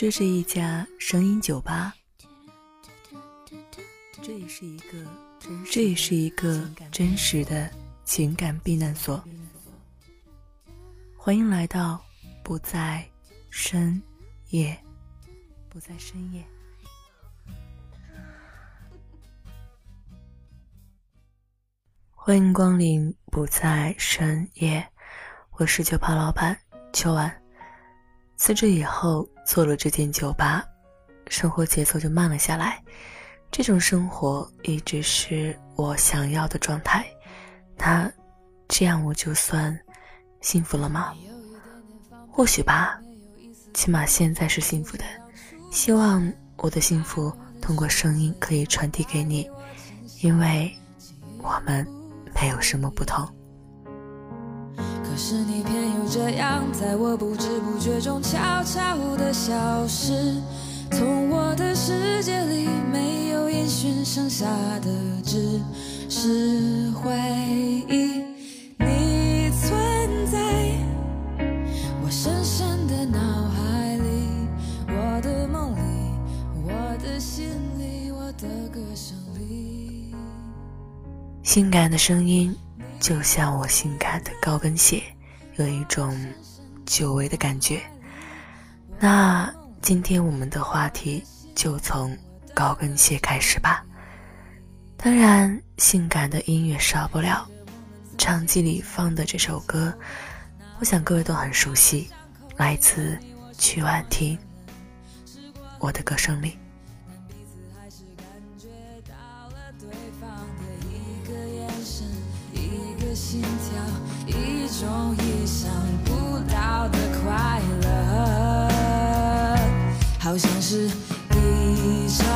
这是一家声音酒吧，这也是一个这也是一个真实的情感避难所。欢迎来到不在深夜，不在深夜。欢迎光临不在深夜，我是酒吧老板秋晚。辞职以后做了这间酒吧，生活节奏就慢了下来。这种生活一直是我想要的状态。那这样我就算幸福了吗？或许吧，起码现在是幸福的。希望我的幸福通过声音可以传递给你，因为我们。没有什么不同。可是你偏又这样，在我不知不觉中悄悄的消失，从我的世界里没有音讯，剩下的只是回忆。你存在我深深的脑海里，我的梦里，我的心里，我的歌声里。性感的声音，就像我性感的高跟鞋，有一种久违的感觉。那今天我们的话题就从高跟鞋开始吧。当然，性感的音乐少不了。唱机里放的这首歌，我想各位都很熟悉，来自曲婉婷。我的歌声里。种意想不到的快乐，好像是一场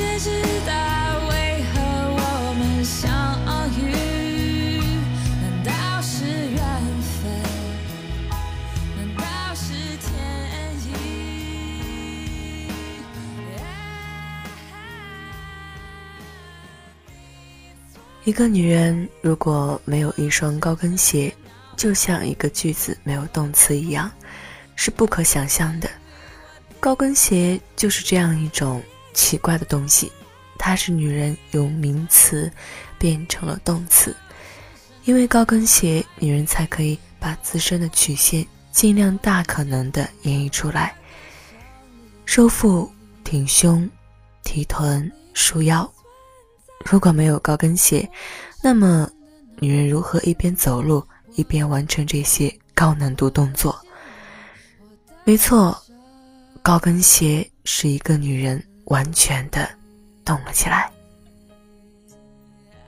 界知道为何我们相遇？难道是缘分？难道是天意？一个女人如果没有一双高跟鞋，就像一个句子没有动词一样。是不可想象的，高跟鞋就是这样一种奇怪的东西，它是女人由名词变成了动词，因为高跟鞋，女人才可以把自身的曲线尽量大可能的演绎出来，收腹、挺胸、提臀、束腰。如果没有高跟鞋，那么女人如何一边走路一边完成这些高难度动作？没错，高跟鞋是一个女人完全的动了起来。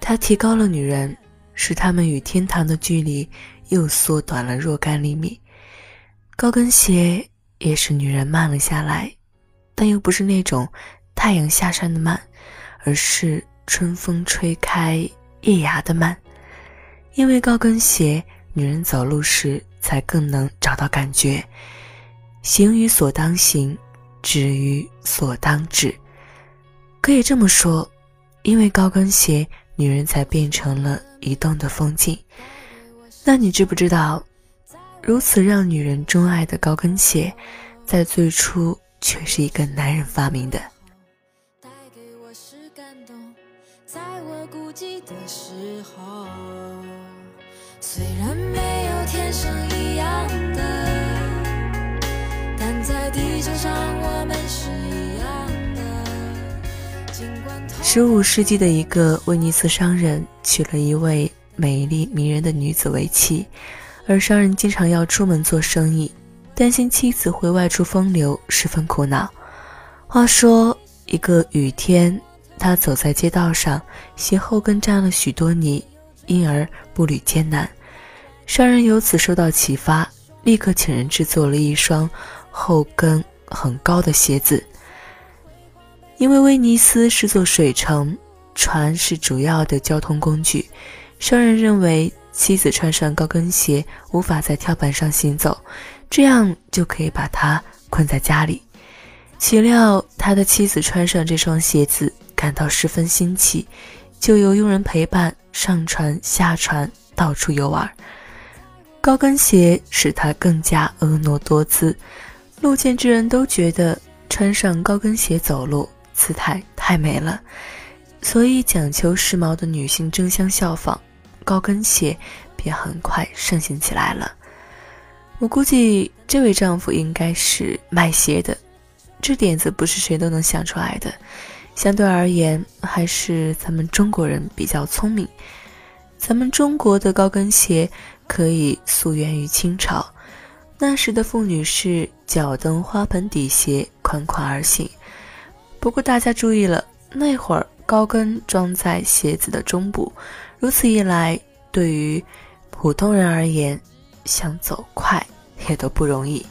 他提高了女人，使她们与天堂的距离又缩短了若干厘米。高跟鞋也使女人慢了下来，但又不是那种太阳下山的慢，而是春风吹开叶芽的慢。因为高跟鞋，女人走路时才更能找到感觉。行于所当行，止于所当止。可以这么说，因为高跟鞋，女人才变成了移动的风景。那你知不知道，如此让女人钟爱的高跟鞋，在最初却是一个男人发明的。带给我是感动，在我孤寂的时候，虽然没有天生一样。地球上我们是一样的十五世纪的一个威尼斯商人娶了一位美丽迷人的女子为妻，而商人经常要出门做生意，担心妻子会外出风流，十分苦恼。话说一个雨天，他走在街道上，鞋后跟沾了许多泥，因而步履艰难。商人由此受到启发。立刻请人制作了一双后跟很高的鞋子。因为威尼斯是座水城，船是主要的交通工具，商人认为妻子穿上高跟鞋无法在跳板上行走，这样就可以把她困在家里。岂料他的妻子穿上这双鞋子，感到十分新奇，就由佣人陪伴上船下船，到处游玩。高跟鞋使他更加婀娜多姿，路见之人都觉得穿上高跟鞋走路。姿态太美了，所以讲求时髦的女性争相效仿，高跟鞋便很快盛行起来了。我估计这位丈夫应该是卖鞋的，这点子不是谁都能想出来的。相对而言，还是咱们中国人比较聪明。咱们中国的高跟鞋可以溯源于清朝，那时的妇女是脚蹬花盆底鞋，款款而行。不过大家注意了，那会儿高跟装在鞋子的中部，如此一来，对于普通人而言，想走快也都不容易。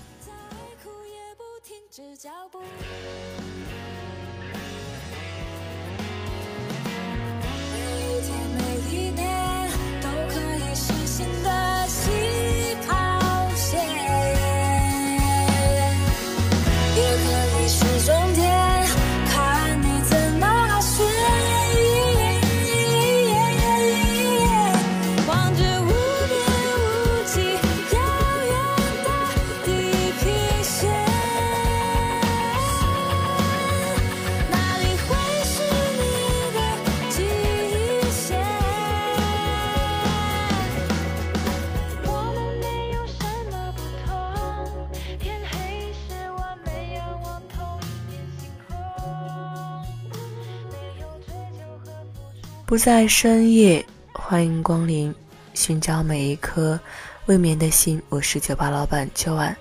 不在深夜，欢迎光临，寻找每一颗未眠的心。我是酒吧老板秋晚，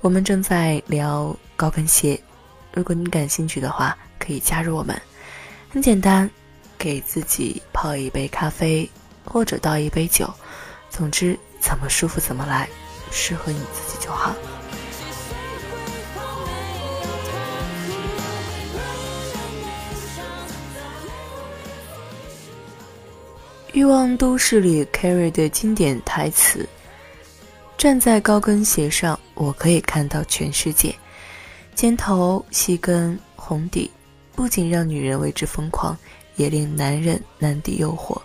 我们正在聊高跟鞋。如果你感兴趣的话，可以加入我们。很简单，给自己泡一杯咖啡，或者倒一杯酒，总之怎么舒服怎么来，适合你自己就好。欲望都市里 Carrie 的经典台词：“站在高跟鞋上，我可以看到全世界。尖头、细跟、红底，不仅让女人为之疯狂，也令男人难抵诱惑。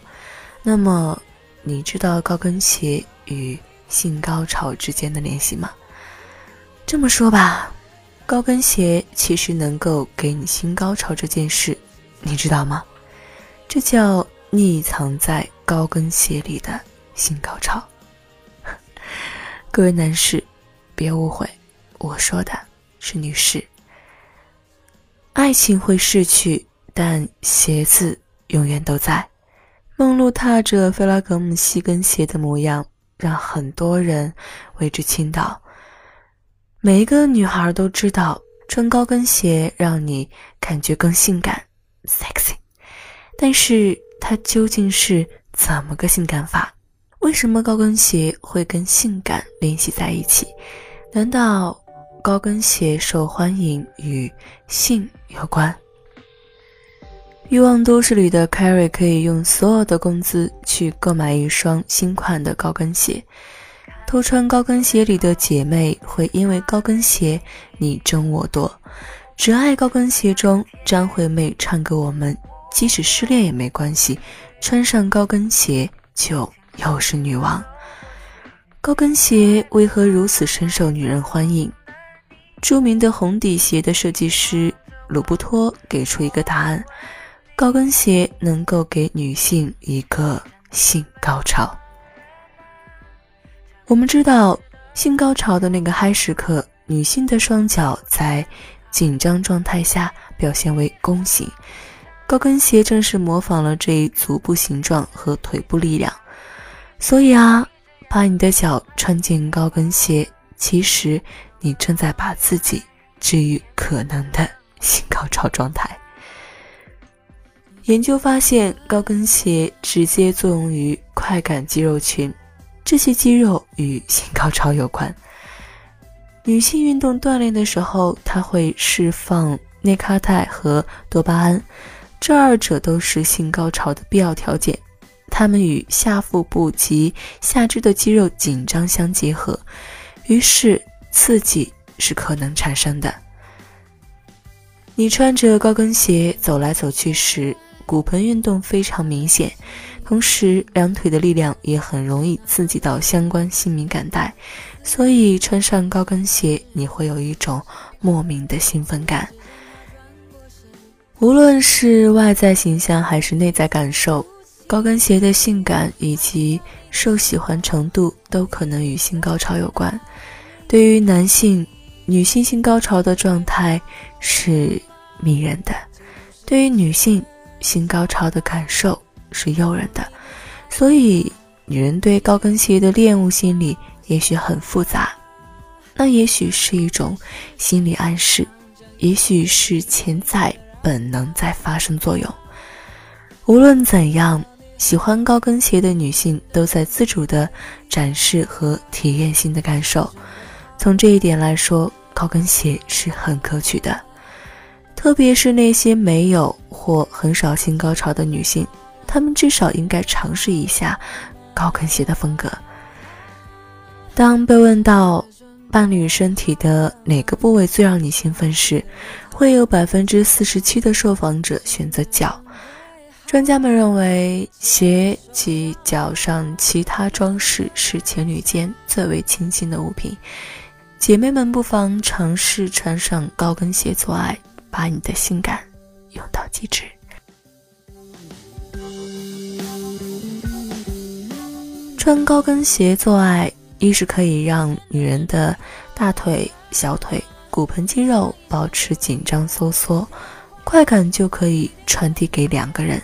那么，你知道高跟鞋与性高潮之间的联系吗？这么说吧，高跟鞋其实能够给你性高潮这件事，你知道吗？这叫……”匿藏在高跟鞋里的性高潮。各位男士，别误会，我说的是女士。爱情会逝去，但鞋子永远都在。梦露踏着菲拉格慕细跟鞋的模样，让很多人为之倾倒。每一个女孩都知道，穿高跟鞋让你感觉更性感、sexy，但是。它究竟是怎么个性感法？为什么高跟鞋会跟性感联系在一起？难道高跟鞋受欢迎与性有关？欲望都市里的 Carrie 可以用所有的工资去购买一双新款的高跟鞋。偷穿高跟鞋里的姐妹会因为高跟鞋你争我夺。只爱高跟鞋中，张惠妹唱给我们。即使失恋也没关系，穿上高跟鞋就又是女王。高跟鞋为何如此深受女人欢迎？著名的红底鞋的设计师鲁布托给出一个答案：高跟鞋能够给女性一个性高潮。我们知道，性高潮的那个嗨时刻，女性的双脚在紧张状态下表现为弓形。高跟鞋正是模仿了这一足部形状和腿部力量，所以啊，把你的脚穿进高跟鞋，其实你正在把自己置于可能的性高潮状态。研究发现，高跟鞋直接作用于快感肌肉群，这些肌肉与性高潮有关。女性运动锻炼的时候，它会释放内啡肽和多巴胺，这二者都是性高潮的必要条件。它们与下腹部及下肢的肌肉紧张相结合，于是刺激是可能产生的。你穿着高跟鞋走来走去时，骨盆运动非常明显。同时，两腿的力量也很容易刺激到相关性敏感带，所以穿上高跟鞋，你会有一种莫名的兴奋感。无论是外在形象还是内在感受，高跟鞋的性感以及受喜欢程度都可能与性高潮有关。对于男性，女性性高潮的状态是迷人的；对于女性，性高潮的感受。是诱人的，所以女人对高跟鞋的恋物心理也许很复杂。那也许是一种心理暗示，也许是潜在本能在发生作用。无论怎样，喜欢高跟鞋的女性都在自主地展示和体验新的感受。从这一点来说，高跟鞋是很可取的，特别是那些没有或很少性高潮的女性。她们至少应该尝试一下高跟鞋的风格。当被问到伴侣身体的哪个部位最让你兴奋时，会有百分之四十七的受访者选择脚。专家们认为，鞋及脚上其他装饰是情侣间最为亲近的物品。姐妹们不妨尝试穿上高跟鞋做爱，把你的性感用到极致。穿高跟鞋做爱，一是可以让女人的大腿、小腿、骨盆肌肉保持紧张收缩，快感就可以传递给两个人；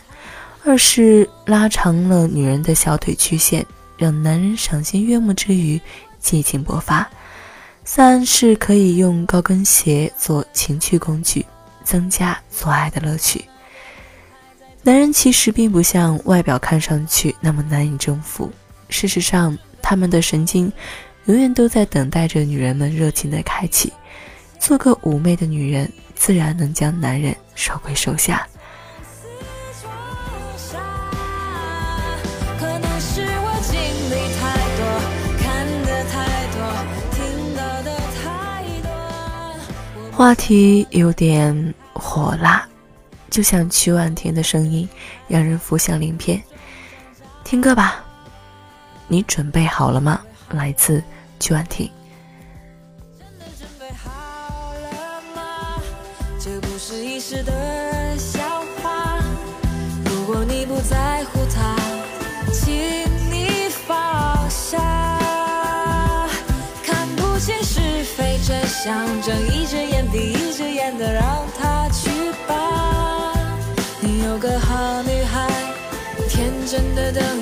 二是拉长了女人的小腿曲线，让男人赏心悦目之余激情勃发；三是可以用高跟鞋做情趣工具，增加做爱的乐趣。男人其实并不像外表看上去那么难以征服。事实上，他们的神经永远都在等待着女人们热情的开启。做个妩媚的女人，自然能将男人收归手下。话题有点火辣，就像曲婉婷的声音，让人浮想联翩。听歌吧。你准备好了吗？来自曲婉婷。真的准备好了吗这不是一时的笑话。如果你不在乎他，请你放下。看不清是非真相，睁一只眼闭一只眼的让他去吧。你有个好女孩，天真的等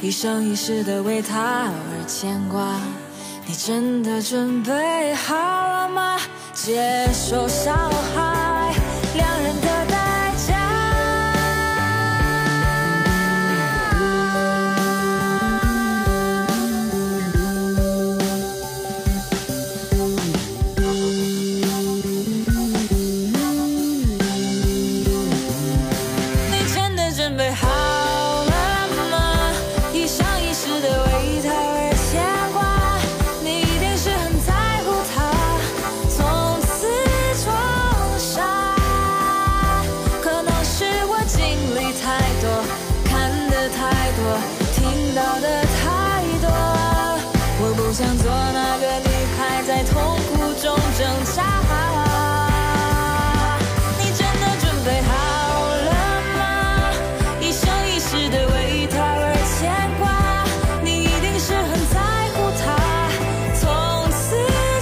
一生一世的为他而牵挂。你真的准备好了吗？接受伤害，两人挣扎，你真的准备好了吗？一生一世的为他而牵挂，你一定是很在乎他。从此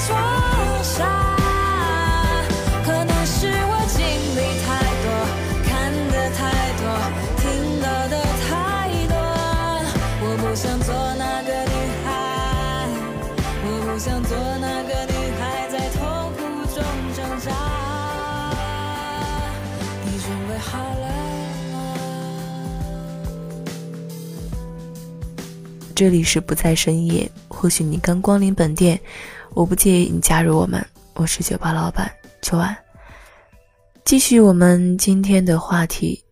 装傻，可能是我经历太多，看得太多，听到的太多。我不想做那个女孩，我不想做那个女。这里是不在深夜，或许你刚光临本店，我不介意你加入我们。我是酒吧老板秋安，继续我们今天的话题。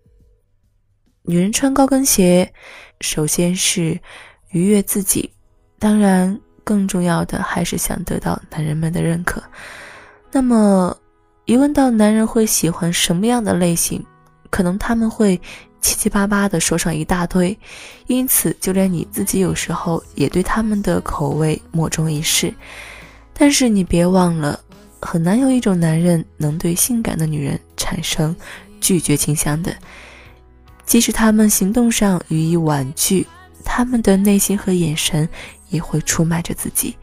女人穿高跟鞋，首先是愉悦自己，当然更重要的还是想得到男人们的认可。那么，一问到男人会喜欢什么样的类型，可能他们会。七七八八的说上一大堆，因此就连你自己有时候也对他们的口味莫衷一是。但是你别忘了，很难有一种男人能对性感的女人产生拒绝倾向的，即使他们行动上予以婉拒，他们的内心和眼神也会出卖着自己。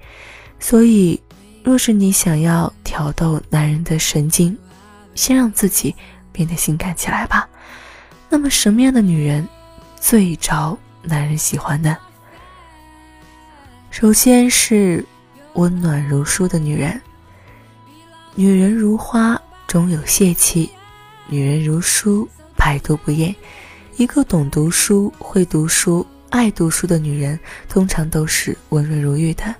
所以，若是你想要挑逗男人的神经，先让自己变得性感起来吧。那么，什么样的女人最招男人喜欢呢？首先是温暖如书的女人。女人如花，终有泄气；女人如书，百读不厌。一个懂读书、会读书、爱读书的女人，通常都是温润如玉的。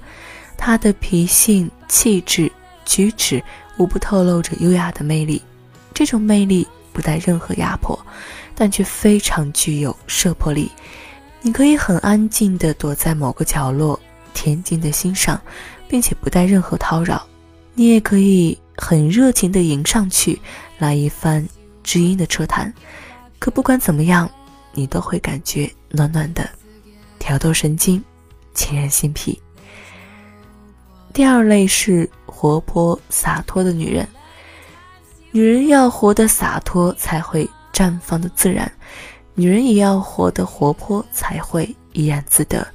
她的脾性、气质、举止，无不透露着优雅的魅力。这种魅力不带任何压迫。但却非常具有摄魄力。你可以很安静地躲在某个角落，恬静地欣赏，并且不带任何叨扰。你也可以很热情地迎上去，来一番知音的车谈。可不管怎么样，你都会感觉暖暖的，挑逗神经，沁人心脾。第二类是活泼洒脱的女人。女人要活得洒脱，才会。绽放的自然，女人也要活得活泼，才会怡然自得。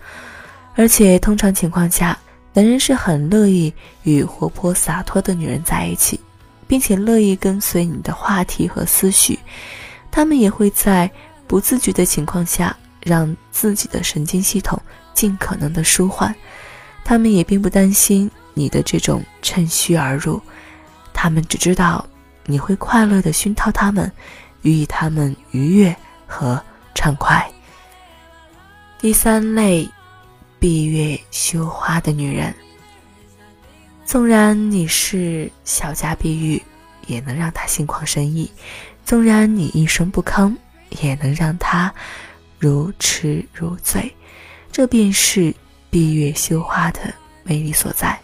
而且，通常情况下，男人是很乐意与活泼洒脱的女人在一起，并且乐意跟随你的话题和思绪。他们也会在不自觉的情况下，让自己的神经系统尽可能的舒缓。他们也并不担心你的这种趁虚而入，他们只知道你会快乐的熏陶他们。予以他们愉悦和畅快。第三类，闭月羞花的女人。纵然你是小家碧玉，也能让她心旷神怡；纵然你一声不吭，也能让她如痴如醉。这便是闭月羞花的魅力所在。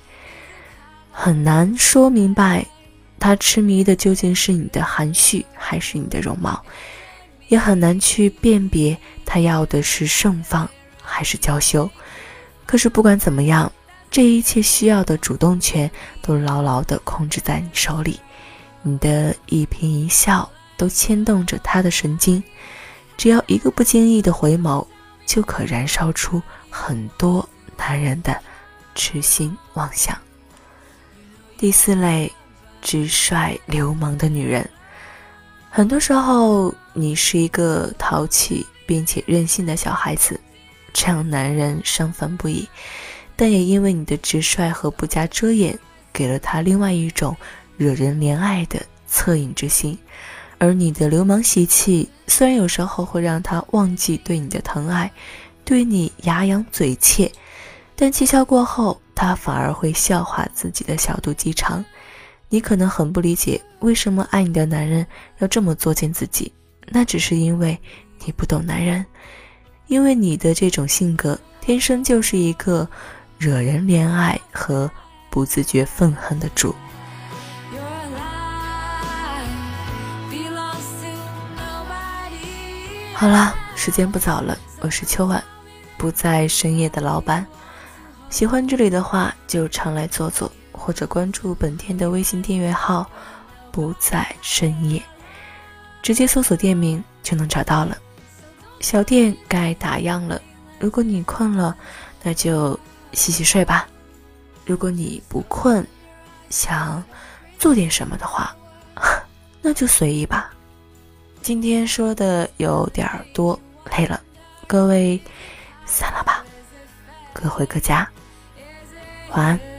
很难说明白。他痴迷的究竟是你的含蓄，还是你的容貌？也很难去辨别他要的是盛放，还是娇羞。可是不管怎么样，这一切需要的主动权都牢牢地控制在你手里。你的一颦一笑都牵动着他的神经，只要一个不经意的回眸，就可燃烧出很多男人的痴心妄想。第四类。直率流氓的女人，很多时候你是一个淘气并且任性的小孩子，这样男人伤烦不已。但也因为你的直率和不加遮掩，给了他另外一种惹人怜爱的恻隐之心。而你的流氓习气，虽然有时候会让他忘记对你的疼爱，对你牙痒嘴切，但气消过后，他反而会笑话自己的小肚鸡肠。你可能很不理解，为什么爱你的男人要这么作践自己？那只是因为你不懂男人，因为你的这种性格天生就是一个惹人怜爱和不自觉愤恨的主。好了，时间不早了，我是秋晚，不在深夜的老板。喜欢这里的话，就常来坐坐。或者关注本店的微信订阅号，不在深夜，直接搜索店名就能找到了。小店该打烊了，如果你困了，那就洗洗睡吧；如果你不困，想做点什么的话，那就随意吧。今天说的有点多，累了，各位散了吧，各回各家，晚安。